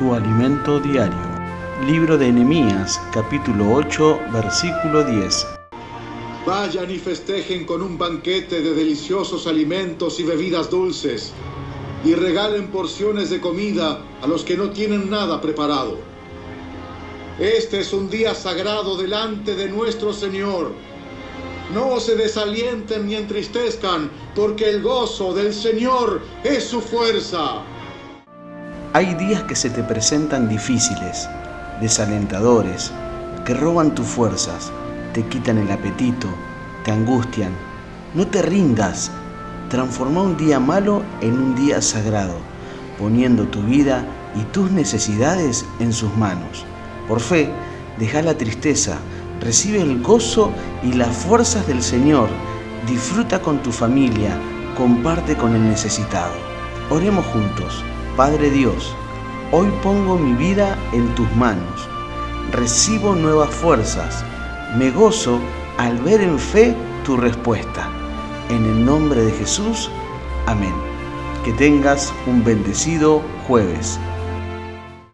tu alimento diario. Libro de Nehemías, capítulo 8, versículo 10. Vayan y festejen con un banquete de deliciosos alimentos y bebidas dulces, y regalen porciones de comida a los que no tienen nada preparado. Este es un día sagrado delante de nuestro Señor no se desalienten ni entristezcan, porque el gozo del Señor es su fuerza. Hay días que se te presentan difíciles, desalentadores, que roban tus fuerzas, te quitan el apetito, te angustian. No te rindas. Transforma un día malo en un día sagrado, poniendo tu vida y tus necesidades en sus manos. Por fe, deja la tristeza, Recibe el gozo y las fuerzas del Señor. Disfruta con tu familia. Comparte con el necesitado. Oremos juntos. Padre Dios, hoy pongo mi vida en tus manos. Recibo nuevas fuerzas. Me gozo al ver en fe tu respuesta. En el nombre de Jesús. Amén. Que tengas un bendecido jueves.